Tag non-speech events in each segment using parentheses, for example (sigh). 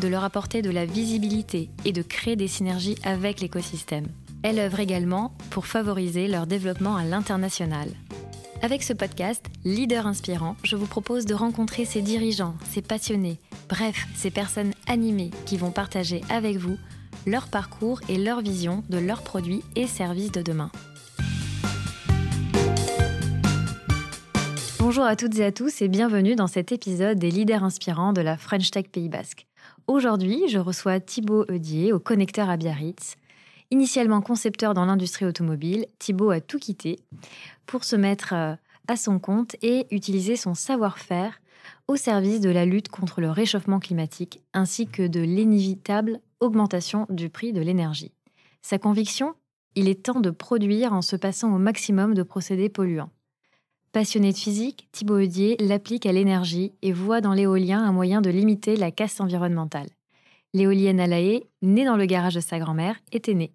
de leur apporter de la visibilité et de créer des synergies avec l'écosystème. Elle œuvre également pour favoriser leur développement à l'international. Avec ce podcast, Leader Inspirant, je vous propose de rencontrer ces dirigeants, ces passionnés, bref, ces personnes animées qui vont partager avec vous leur parcours et leur vision de leurs produits et services de demain. Bonjour à toutes et à tous et bienvenue dans cet épisode des leaders inspirants de la French Tech Pays Basque. Aujourd'hui, je reçois Thibaut Eudier au connecteur à Biarritz. Initialement concepteur dans l'industrie automobile, Thibaut a tout quitté pour se mettre euh, à son compte et utiliser son savoir-faire au service de la lutte contre le réchauffement climatique ainsi que de l'inévitable augmentation du prix de l'énergie. Sa conviction Il est temps de produire en se passant au maximum de procédés polluants. Passionné de physique, Thibaut Eudier l'applique à l'énergie et voit dans l'éolien un moyen de limiter la casse environnementale. L'éolienne à la haie, née dans le garage de sa grand-mère, était née.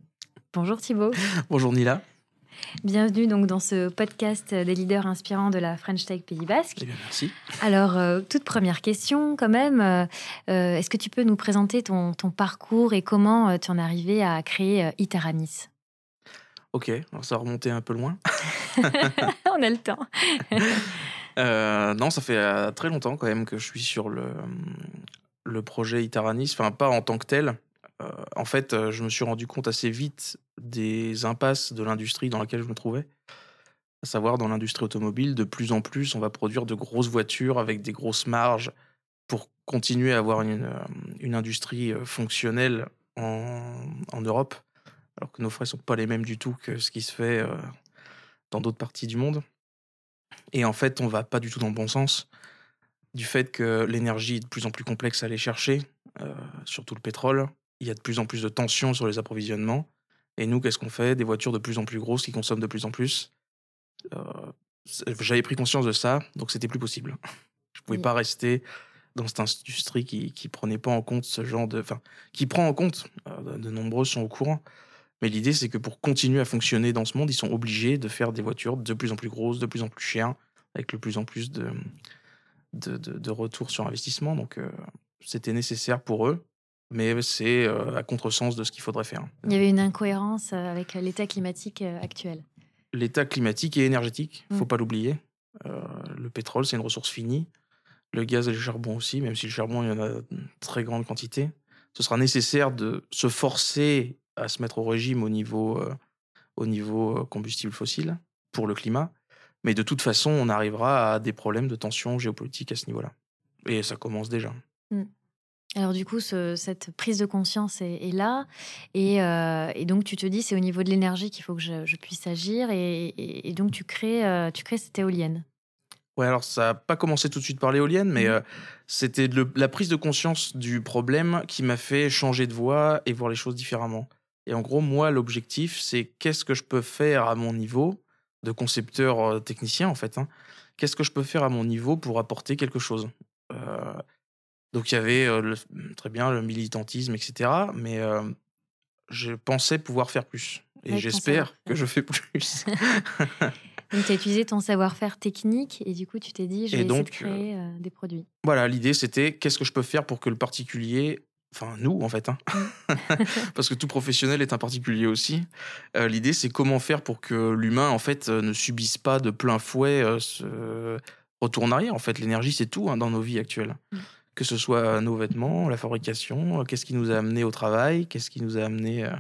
Bonjour Thibaut. (laughs) Bonjour Nila. Bienvenue donc dans ce podcast des leaders inspirants de la French Tech Pays Basque. Eh bien, merci. Alors, euh, toute première question quand même, euh, euh, est-ce que tu peux nous présenter ton, ton parcours et comment tu en es arrivé à créer Iteranis Ok, ça va remonter un peu loin. (laughs) On a le temps. (laughs) non, ça fait très longtemps quand même que je suis sur le, le projet Iteranis, enfin pas en tant que tel, euh, en fait, euh, je me suis rendu compte assez vite des impasses de l'industrie dans laquelle je me trouvais. À savoir, dans l'industrie automobile, de plus en plus, on va produire de grosses voitures avec des grosses marges pour continuer à avoir une, euh, industrie fonctionnelle en, Europe, alors que nos frais ne sont pas les mêmes du tout que ce qui se fait dans d'autres parties du monde. Et en fait, on va pas du tout dans le bon sens du fait que l'énergie est de plus en plus complexe à aller chercher, surtout le pétrole, il y a de plus en plus de tensions sur les approvisionnements. Et nous, qu'est-ce qu'on fait? Des voitures de plus en plus grosses qui consomment de plus en plus. Euh, j'avais pris conscience de ça, donc c'était plus possible. (laughs) Je pouvais pas rester dans cette industrie qui qui prenait pas en compte ce genre de, enfin, qui prend en compte. Euh, de nombreux sont au courant. Mais l'idée, c'est que pour continuer à fonctionner dans ce monde, ils sont obligés de faire des voitures de plus en plus grosses, de plus en plus chères, avec de plus en plus de de, de, retour sur investissement. Donc, euh, c'était nécessaire pour eux mais c'est à contresens de ce qu'il faudrait faire. Il y avait une incohérence avec l'état climatique actuel. L'état climatique et énergétique, il ne faut mmh. pas l'oublier. le pétrole, c'est une ressource finie. Le gaz et le charbon aussi, même si le charbon, il y en a une très grande quantité. Ce sera nécessaire de se forcer à se mettre au régime au niveau, au niveau combustible fossile pour le climat. Mais de toute façon, on arrivera à des problèmes de tension géopolitique à ce niveau-là. Et ça commence déjà. Mmh. Alors du coup, cette prise de conscience est, là, euh, et, donc tu te dis c'est au niveau de l'énergie qu'il faut que je, puisse agir, et, donc tu crées, euh, tu crées cette éolienne. Ouais, alors ça n'a pas commencé tout de suite par l'éolienne, mais mmh. euh, c'était la prise de conscience du problème qui m'a fait changer de voie et voir les choses différemment. Et en gros, moi, l'objectif, c'est qu'est-ce que je peux faire à mon niveau de concepteur technicien, en fait. Hein. Qu'est-ce que je peux faire à mon niveau pour apporter quelque chose? Donc il y avait très bien le militantisme, etc. Mais je pensais pouvoir faire plus. Et j'espère que je fais plus. (laughs) donc tu as utilisé ton savoir-faire technique et du coup tu t'es dit je vais essayer de créer des produits. Voilà, l'idée c'était qu'est-ce que je peux faire pour que le particulier enfin nous en fait, hein. mmh. (laughs) (laughs) parce que tout professionnel est un particulier aussi. L'idée c'est comment faire pour que l'humain en fait ne subisse pas de plein fouet ce retour en arrière. En fait, l'énergie c'est tout hein, dans nos vies actuelles. Mmh que ce soit nos vêtements, la fabrication, qu'est-ce qui nous a amené au travail, qu'est-ce qui nous a amené, euh,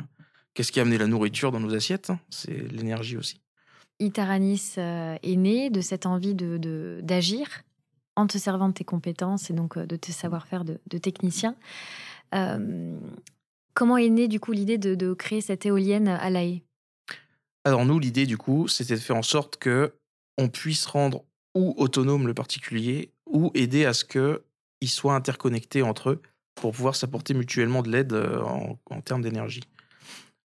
qu'est-ce qui a amené la nourriture dans nos assiettes, hein, c'est l'énergie aussi. Itaranis euh, est né de cette envie de, d'agir en te servant de tes compétences et donc euh, de tes savoir-faire de, technicien. Comment est née du coup l'idée de, créer cette éolienne à La Alors nous, l'idée du coup, c'était de faire en sorte que on puisse rendre ou autonome le particulier ou aider à ce que ils soient interconnectés entre eux pour pouvoir s'apporter mutuellement de l'aide en, en termes d'énergie.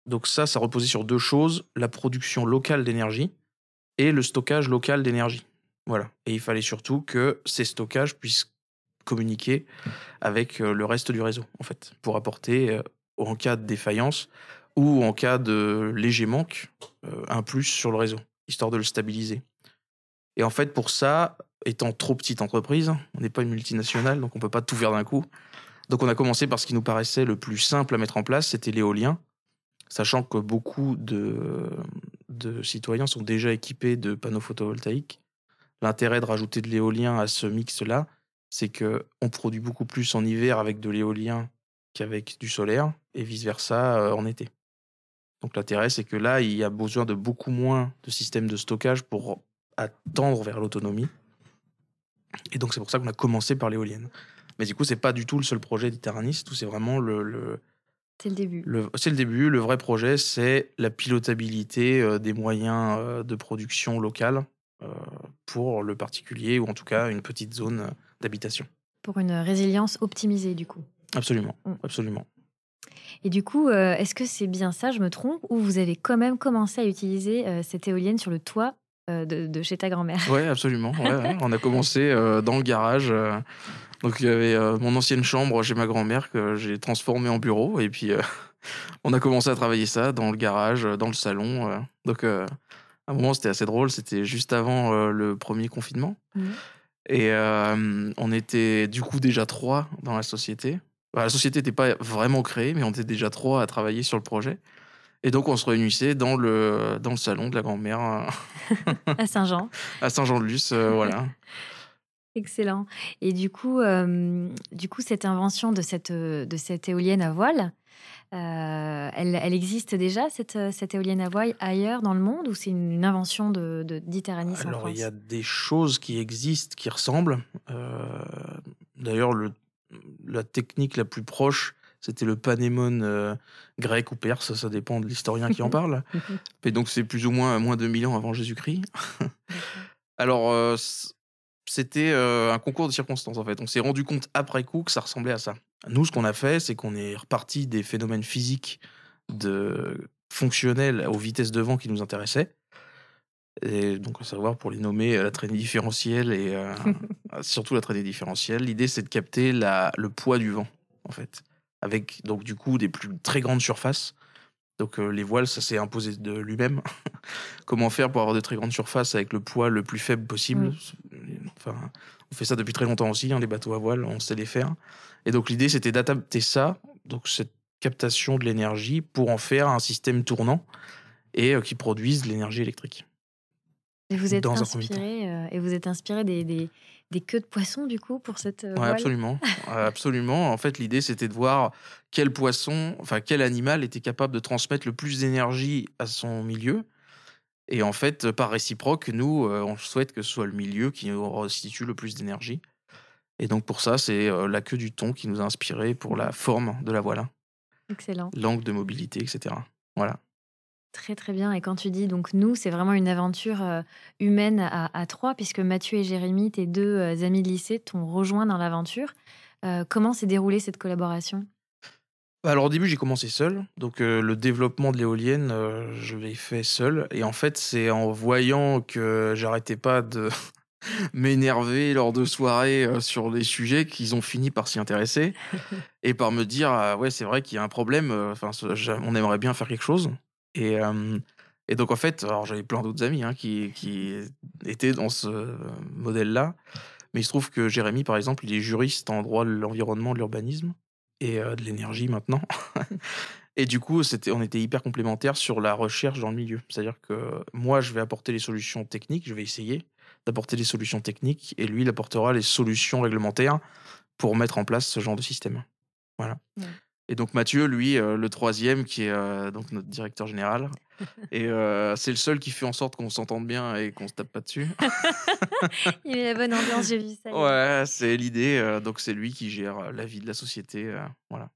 Donc ça, ça reposait sur deux choses, la production locale d'énergie et le stockage local d'énergie. Voilà. Et il fallait surtout que ces stockages puissent communiquer avec le reste du réseau, en fait, pour apporter, en cas de défaillance ou en cas de léger manque, un plus sur le réseau, histoire de le stabiliser. Et en fait, pour ça, étant trop petite entreprise, on n'est pas une multinationale, donc on peut pas tout faire d'un coup. Donc on a commencé par ce qui nous paraissait le plus simple à mettre en place, c'était l'éolien, sachant que beaucoup de, de citoyens sont déjà équipés de panneaux photovoltaïques. L'intérêt de rajouter de l'éolien à ce mix-là, c'est que on produit beaucoup plus en hiver avec de l'éolien qu'avec du solaire, et vice-versa euh, en été. Donc l'intérêt, c'est que là, il y a besoin de beaucoup moins de systèmes de stockage pour attendre vers l'autonomie. Et donc c'est pour ça qu'on a commencé par l'éolienne. Mais du coup, c'est pas du tout le seul projet d'Iterranis, tout c'est vraiment le, c'est le début. C'est le début. Le vrai projet, c'est la pilotabilité euh, des moyens euh, de production locale euh, pour le particulier ou en tout cas une petite zone d'habitation. Pour une résilience optimisée, du coup. Absolument, mm. absolument. Et du coup, est-ce que c'est bien ça, je me trompe, ou vous avez quand même commencé à utiliser cette éolienne sur le toit de, chez ta grand-mère? Oui, absolument. On a commencé dans le garage. Donc il y avait mon ancienne chambre chez ma grand-mère que j'ai transformée en bureau. Et puis (laughs) on a commencé à travailler ça dans le garage, dans le salon. donc à un moment, c'était assez drôle. C'était juste avant le premier confinement. Mmh. Et on était du coup déjà trois dans la société. la société n'était pas vraiment créée, mais on était déjà trois à travailler sur le projet. Et donc, on se réunissait dans le, dans le salon de la grand-mère. à Saint-Jean. (laughs) à Saint-Jean-de-Luz, euh, voilà. (laughs) Excellent. Et du coup, du coup, cette invention de cette, de cette éolienne à voile, euh, elle, elle, existe déjà, cette, cette, éolienne à voile, ailleurs dans le monde ou c'est une, invention de, de Alors, il y a des choses qui existent, qui ressemblent. Euh, d'ailleurs, la technique la plus proche, c'était le panémone euh, grec ou perse, ça dépend de l'historien qui en (laughs) parle. Et donc c'est plus ou moins moins de 2000 ans avant Jésus-Christ. Alors euh, c'était euh, un concours de circonstances en fait. On s'est rendu compte après coup que ça ressemblait à ça. Nous, ce qu'on a fait, c'est qu'on est reparti des phénomènes physiques de fonctionnels aux vitesses de vent qui nous intéressaient. Et donc, à savoir, pour les nommer, la traînée différentielle et (laughs) surtout la traînée différentielle, l'idée c'est de capter la, le poids du vent, en fait avec donc du coup des plus très grandes surfaces. Donc euh, les voiles, ça s'est imposé de lui-même. (laughs) Comment faire pour avoir de très grandes surfaces avec le poids le plus faible possible? Enfin, on fait ça depuis très longtemps aussi, hein, les bateaux à voile, on sait les faire. Et donc l'idée, c'était d'adapter ça, donc cette captation de l'énergie, pour en faire un système tournant et euh, qui produise de l'énergie électrique. Et vous êtes inspiré, euh, et vous êtes inspiré des, des, des queues de poisson, du coup, pour cette euh, absolument. (laughs) absolument. En fait, l'idée, c'était de voir quel poisson, enfin, quel animal était capable de transmettre le plus d'énergie à son milieu. Et en fait, par réciproque, nous, euh, on souhaite que ce soit le milieu qui nous restitue le plus d'énergie. Et donc, pour ça, c'est euh, la queue du thon qui nous a inspiré pour la forme de la voile. Excellent. L'angle de mobilité, etc. Voilà. Très très bien. Et quand tu dis donc nous, c'est vraiment une aventure euh, humaine à, trois, puisque Mathieu et Jérémy, tes deux euh, amis de lycée, t'ont rejoint dans l'aventure. Euh, comment s'est déroulée cette collaboration? Alors au début j'ai commencé seul, donc le développement de l'éolienne je l'ai fait seul et en fait c'est en voyant que j'arrêtais pas de m'énerver lors de soirées sur des sujets qu'ils ont fini par s'y intéresser (laughs) et par me dire «Ah ouais c'est vrai qu'il y a un problème, enfin on aimerait bien faire quelque chose et, et donc, en fait, alors j'avais plein d'autres amis hein, qui, qui étaient dans ce modèle-là. Mais il se trouve que Jérémy, par exemple, il est juriste en droit de l'environnement, de l'urbanisme et de l'énergie maintenant. (laughs) et du coup, c'était, on était hyper complémentaires sur la recherche dans le milieu. C'est-à-dire que moi, je vais apporter les solutions techniques, je vais essayer d'apporter les solutions techniques, et lui, il apportera les solutions réglementaires pour mettre en place ce genre de système. Voilà. Et donc Mathieu, lui, euh, le troisième, qui est euh, donc notre directeur général, (laughs) et euh, c'est le seul qui fait en sorte qu'on s'entende bien et qu'on se tape pas dessus. (laughs) Il met la bonne ambiance, j'ai vu ça. Ouais, c'est l'idée. donc c'est lui qui gère la vie de la société, voilà.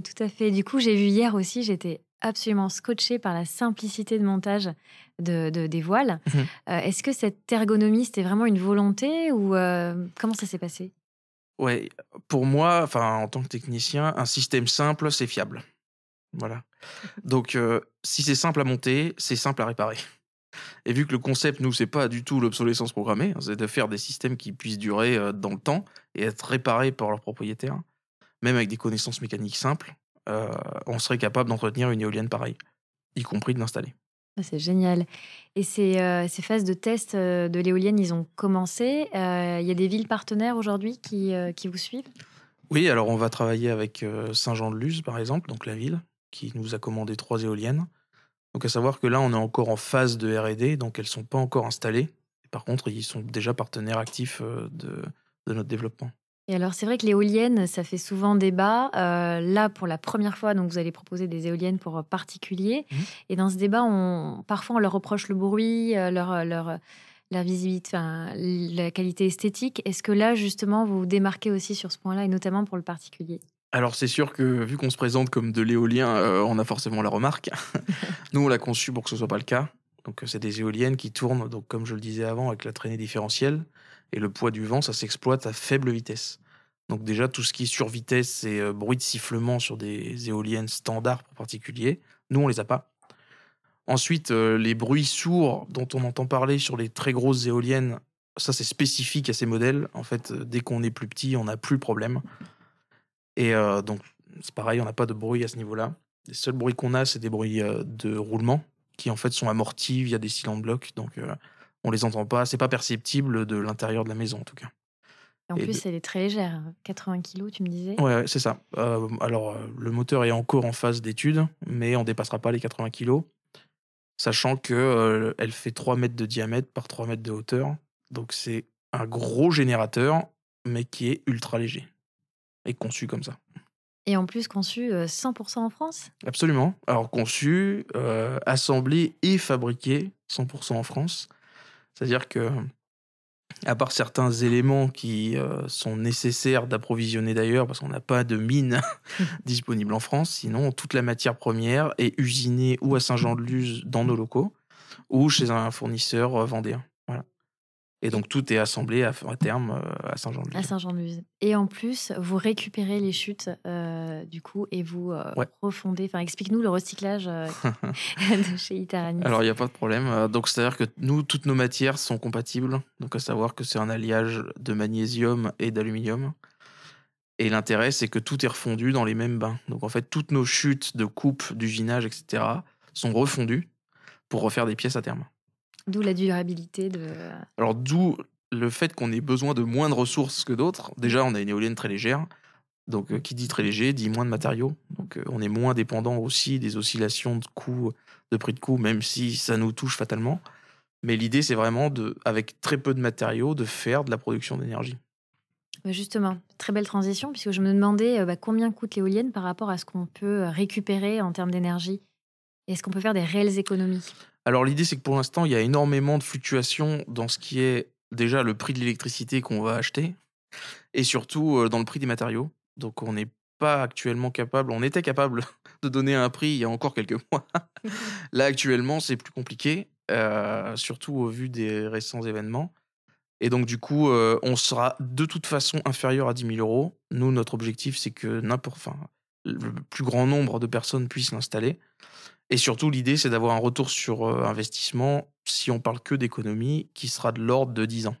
Tout à fait. Du coup, j'ai vu hier aussi, j'étais absolument scotché par la simplicité de montage de, des voiles. Mmh Est-ce que cette ergonomie, c'était vraiment une volonté ou comment ça s'est passé? Ouais, pour moi, enfin, en tant que technicien, un système simple, c'est fiable. Voilà. Donc, euh, si c'est simple à monter, c'est simple à réparer. Et vu que le concept, nous, c'est pas du tout l'obsolescence programmée, hein, c'est de faire des systèmes qui puissent durer euh, dans le temps et être réparés par leurs propriétaires, même avec des connaissances mécaniques simples, euh, on serait capable d'entretenir une éolienne pareille, y compris de l'installer. Ah, c'est génial. Et ces, euh, ces phases de test euh, de l'éolienne, ils ont commencé. Euh, Il y a des villes partenaires aujourd'hui qui, qui vous suivent? Oui, alors on va travailler avec Saint-Jean-de-Luz, par exemple, donc la ville, qui nous a commandé trois éoliennes. Donc à savoir que là, on est encore en phase de R&D, donc elles sont pas encore installées. Par contre, ils sont déjà partenaires actifs de, de notre développement. Et alors, c'est vrai que l'éolienne, ça fait souvent débat. Euh, là, pour la première fois, donc vous allez proposer des éoliennes pour euh, particuliers. Mhm. Et dans ce débat, on, parfois, on leur reproche le bruit, euh, leur, leur, la visibilité, enfin, la qualité esthétique. Est-ce que là, justement, vous vous démarquez aussi sur ce point-là, et notamment pour le particulier? Alors c'est sûr que vu qu'on se présente comme de l'éolien, euh, on a forcément la remarque. (laughs) Nous, on l'a conçu pour que ce soit pas le cas. Donc c'est des éoliennes qui tournent, donc comme je le disais avant, avec la traînée différentielle et le poids du vent, ça s'exploite à faible vitesse. Donc déjà tout ce qui est sur vitesse et euh, bruit de sifflement sur des éoliennes standards pour particuliers, nous on les a pas. Ensuite, euh, les bruits sourds dont on entend parler sur les très grosses éoliennes, ça c'est spécifique à ces modèles. En fait, euh, dès qu'on est plus petit, on n'a plus le problème. Et donc c'est pareil, on n'a pas de bruit à ce niveau-là. Les seuls bruits qu'on a, c'est des bruits de roulement qui en fait sont amortis via des cylindres blocs. Donc on les entend pas. C'est pas perceptible de l'intérieur de la maison en tout cas. Et en Et plus, elle est très légère. 80 kilos, tu me disais Ouais, ouais, c'est ça. Euh, alors euh, le moteur est encore en phase d'étude, mais on dépassera pas les 80 kg, sachant que euh, elle fait 3 mètres de diamètre par 3 mètres de hauteur. Donc c'est un gros générateur, mais qui est ultra léger et conçu comme ça. Et en plus, conçu euh, 100% en France? Absolument. Alors conçu, euh, assemblé et fabriqué 100% en France. C'est-à-dire que, à part certains éléments qui euh, sont nécessaires d'approvisionner d'ailleurs, parce qu'on n'a pas de mine (laughs) disponible en France, sinon toute la matière première est usinée ou à Saint-Jean-de-Luz dans nos locaux, ou chez un fournisseur euh, vendéen. Et donc tout est assemblé à, à terme euh, à Saint-Jean-de-Luz. À Saint-Jean-de-Luz. Et en plus, vous récupérez les chutes, euh, du coup, et vous euh, Ouais. refondez. Enfin, explique-nous le recyclage euh, (laughs) de chez Itaranis. Alors, il n'y a pas de problème. Donc, c'est-à-dire que nous, toutes nos matières sont compatibles. Donc, à savoir que c'est un alliage de magnésium et d'aluminium. Et l'intérêt, c'est que tout est refondu dans les mêmes bains. Donc, en fait, toutes nos chutes de coupe, d'usinage, etc., sont refondues pour refaire des pièces à terme. D'où la durabilité de. Alors, d'où le fait qu'on ait besoin de moins de ressources que d'autres. Déjà, on a une éolienne très légère. Donc, euh, qui dit très léger, dit moins de matériaux. Donc, euh, on est moins dépendant aussi des oscillations de coûts, de prix de coût, même si ça nous touche fatalement. Mais l'idée, c'est vraiment, de, avec très peu de matériaux, de faire de la production d'énergie. Bah, Justement, très belle transition, puisque je me demandais euh, bah, combien coûte l'éolienne par rapport à ce qu'on peut euh, récupérer en termes d'énergie? Est-ce qu'on peut faire des réelles économies? Alors, l'idée, c'est que pour l'instant, il y a énormément de fluctuations dans ce qui est déjà le prix de l'électricité qu'on va acheter et surtout dans le prix des matériaux. Donc, on n'est pas actuellement capable, on était capable (laughs) de donner un prix il y a encore quelques (laughs) mois. Là, actuellement, c'est plus compliqué, surtout au vu des récents événements. Et donc, du coup, on sera de toute façon inférieur à 10 000 euros. Nous, notre objectif, c'est que n'importe, le plus grand nombre de personnes puissent l'installer. Et surtout, l'idée, c'est d'avoir un retour sur euh, investissement, si on parle que d'économie, qui sera de l'ordre de 10 ans.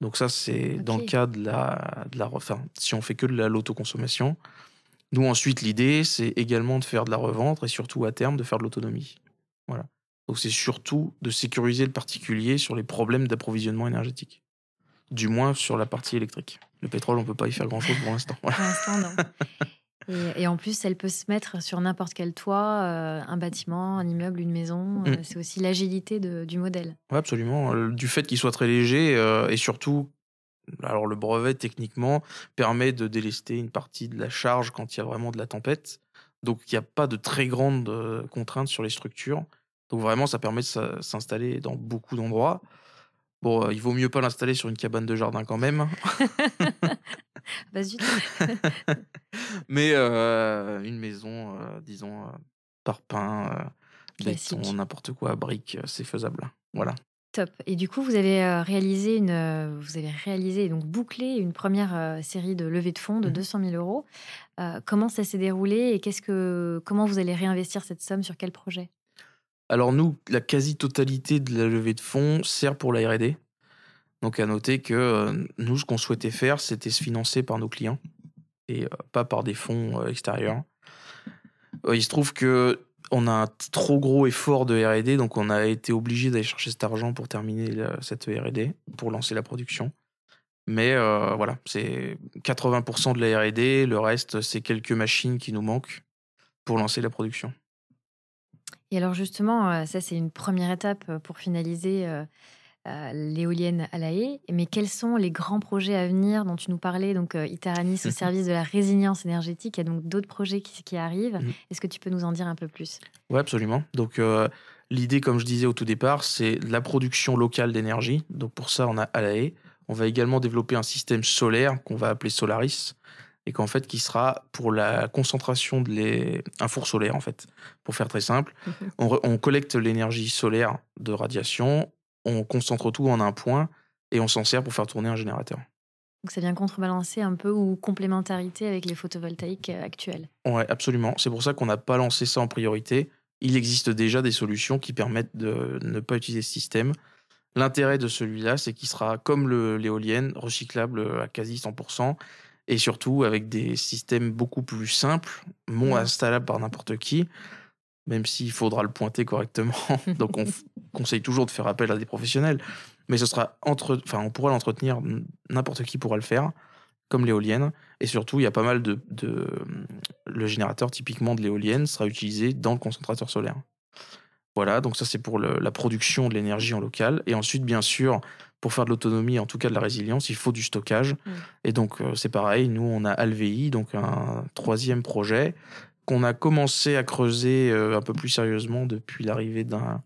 Donc ça, c'est dans le cas de la, de la... Enfin, si on fait que de la l'autoconsommation. Nous, ensuite, l'idée, c'est également de faire de la revente et surtout, à terme, de faire de l'autonomie. Voilà. Donc c'est surtout de sécuriser le particulier sur les problèmes d'approvisionnement énergétique. Du moins sur la partie électrique. Le pétrole, on peut pas y faire grand-chose pour l'instant. Voilà. Pour l'instant, non. (laughs) Et, et en plus, elle peut se mettre sur n'importe quel toit, euh, un bâtiment, un immeuble, une maison. Euh, Mm. C'est aussi l'agilité du modèle. Ouais, absolument. Du fait qu'il soit très léger euh, et surtout, alors le brevet techniquement permet de délester une partie de la charge quand il y a vraiment de la tempête. Donc il n'y a pas de très grandes contraintes sur les structures. Donc vraiment, ça permet de s'installer dans beaucoup d'endroits. Bon, il vaut mieux pas l'installer sur une cabane de jardin quand même, (laughs) (laughs) (laughs) Bah, zut. (laughs) mais euh, une maison, euh, disons, par pain, n'importe quoi, briques, c'est faisable. Voilà. Top. Et du coup, vous avez réalisé une, vous avez réalisé donc bouclé une première série de levées de fonds de Mhm. 200 000 euros. Euh, comment ça s'est déroulé et qu'est-ce que, comment vous allez réinvestir cette somme sur quel projet? Alors nous, la quasi-totalité de la levée de fonds sert pour la R&D. Donc à noter que euh, nous, ce qu'on souhaitait faire, c'était se financer par nos clients et euh, pas par des fonds euh, extérieurs. Il se trouve que on a un trop gros effort de R&D, donc on a été obligé d'aller chercher cet argent pour terminer cette R&D, pour lancer la production. Mais voilà, c'est 80% de la R&D, le reste, c'est quelques machines qui nous manquent pour lancer la production. Et alors justement, ça c'est une première étape pour finaliser euh, l'éolienne à la haie. Mais quels sont les grands projets à venir dont tu nous parlais Donc euh, Itaranis au (laughs) service de la résilience énergétique. Il y a donc d'autres projets qui, qui arrivent. Mhm. Est-ce que tu peux nous en dire un peu plus? Oui, absolument. Donc, euh, l'idée, comme je disais au tout départ, c'est la production locale d'énergie. Donc, pour ça, on a à la haie. On va également développer un système solaire qu'on va appeler Solaris et qu'en fait, qui sera pour la concentration de les... un four solaire, en fait. Pour faire très simple, on, re- on collecte l'énergie solaire de radiation, on concentre tout en un point et on s'en sert pour faire tourner un générateur. Donc ça vient contrebalancer un peu ou complémentarité avec les photovoltaïques euh, actuels. Ouais, absolument. C'est pour ça qu'on n'a pas lancé ça en priorité. Il existe déjà des solutions qui permettent de ne pas utiliser ce système. L'intérêt de celui-là, c'est qu'il sera comme l'éolienne, recyclable à quasi 100%, et surtout avec des systèmes beaucoup plus simples, non Ouais. installables par n'importe qui, même s'il faudra le pointer correctement. (laughs) Donc on conseille toujours de faire appel à des professionnels, mais ce sera entre, enfin on pourra l'entretenir, n'importe qui pourra le faire, comme l'éolienne. Et surtout, il y a pas mal de, de le générateur typiquement de l'éolienne sera utilisé dans le concentrateur solaire. Voilà, donc ça c'est pour le- la production de l'énergie en local. Et ensuite, bien sûr, pour faire de l'autonomie, en tout cas de la résilience, il faut du stockage. Mm. Et donc euh, c'est pareil, nous on a Alvi, donc un troisième projet qu'on a commencé à creuser euh, un peu plus sérieusement depuis l'arrivée d'un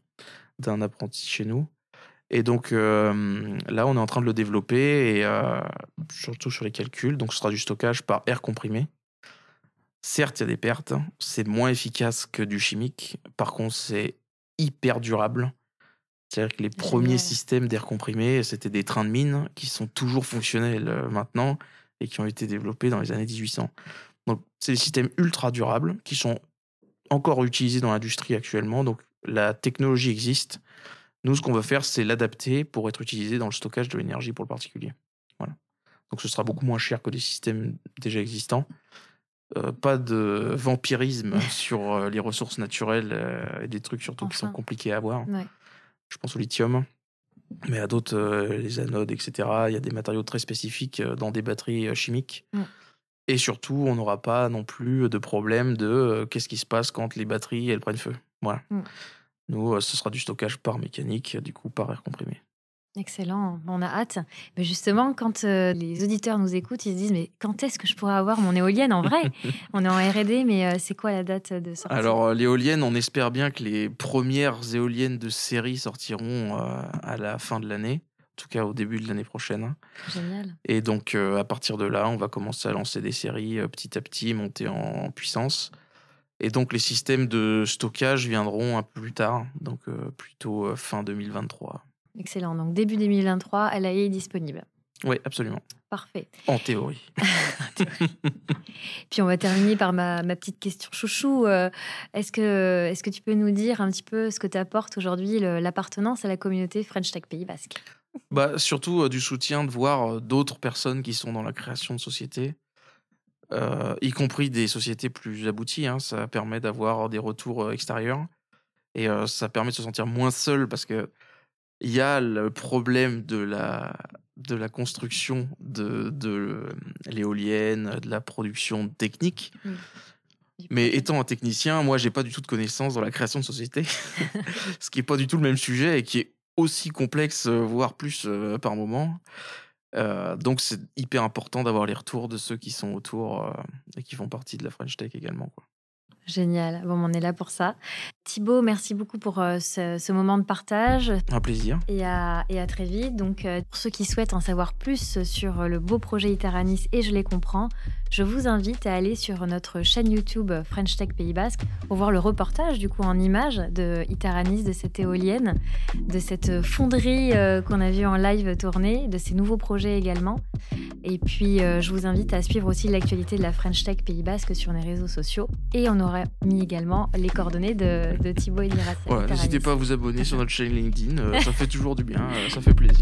d'un apprenti chez nous. Et donc euh, là, on est en train de le développer et euh, surtout sur les calculs. Donc ce sera du stockage par air comprimé. Certes, il y a des pertes, c'est moins efficace que du chimique. Par contre, c'est hyper durable. C'est-à-dire que les premiers Génial. systèmes d'air comprimé, c'était des trains de mine qui sont toujours fonctionnels maintenant et qui ont été développés dans les années 1800. C'est des systèmes ultra durables qui sont encore utilisés dans l'industrie actuellement. Donc, la technologie existe. Nous, ce qu'on veut faire, c'est l'adapter pour être utilisé dans le stockage de l'énergie pour le particulier. Voilà. Donc, ce sera beaucoup moins cher que des systèmes déjà existants. Euh, pas de vampirisme (laughs) sur euh, les ressources naturelles euh, et des trucs surtout qui sont compliqués à avoir. Ouais. Je pense au lithium, mais à d'autres, les anodes, etc. Il y a des matériaux très spécifiques dans des batteries chimiques. Et surtout, on n'aura pas non plus de problème de euh, qu'est-ce qui se passe quand les batteries elles prennent feu. Voilà. Mm. Nous, euh, ce sera du stockage par mécanique, du coup par air comprimé. Excellent, on a hâte. Mais justement, quand euh, les auditeurs nous écoutent, ils se disent mais quand est-ce que je pourrai avoir mon éolienne en vrai? (laughs) On est en R&D, mais c'est quoi la date de sortie? Alors, l'éolienne, on espère bien que les premières éoliennes de série sortiront à la fin de l'année, tout cas au début de l'année prochaine. hein. Génial. Et donc, euh, à partir de là, on va commencer à lancer des séries euh, petit à petit, monter en, en puissance. Et donc, les systèmes de stockage viendront un peu plus tard, donc euh, plutôt fin 2023. Excellent. Donc début 2023, LAE est disponible. Oui, absolument. Parfait. En théorie. (laughs) (laughs) Puis on va terminer par ma, ma petite question chouchou. Euh, Est-ce que, est que tu peux nous dire un petit peu ce que t'apporte aujourd'hui l'appartenance à la communauté French Tech Pays Basque? Bah, surtout euh, du soutien de voir euh, d'autres personnes qui sont dans la création de sociétés, euh, y compris des sociétés plus abouties. hein. Ça permet d'avoir des retours euh, extérieurs et euh, ça permet de se sentir moins seul parce que il y a le problème de la, de la construction de, de l'éolienne, de la production technique. Du Mais étant un technicien, moi, j'ai pas du tout de connaissances dans la création de société, (laughs) ce qui est pas du tout le même sujet et qui est aussi complexe, euh, voire plus euh, par moment. Euh, donc, c'est hyper important d'avoir les retours de ceux qui sont autour et qui font partie de la French Tech également. Quoi. Génial. Bon, on est là pour ça. Thibaut, merci beaucoup pour euh, ce, moment de partage. Un plaisir. Et à, et à très vite. Donc, euh, pour ceux qui souhaitent en savoir plus sur le beau projet Iteranis, et je les comprends, je vous invite à aller sur notre chaîne YouTube French Tech Pays Basque pour voir le reportage, du coup, en images de Iteranis, de cette éolienne, de cette fonderie euh, qu'on a vue en live tournée, de ces nouveaux projets également. Et puis, je vous invite à suivre aussi l'actualité de la French Tech Pays Basque sur les réseaux sociaux. Et on aura mis également les coordonnées de de, Thibaut et N'hésitez pas à vous abonner sur notre chaîne LinkedIn, euh, ça fait toujours du bien, euh, ça fait plaisir.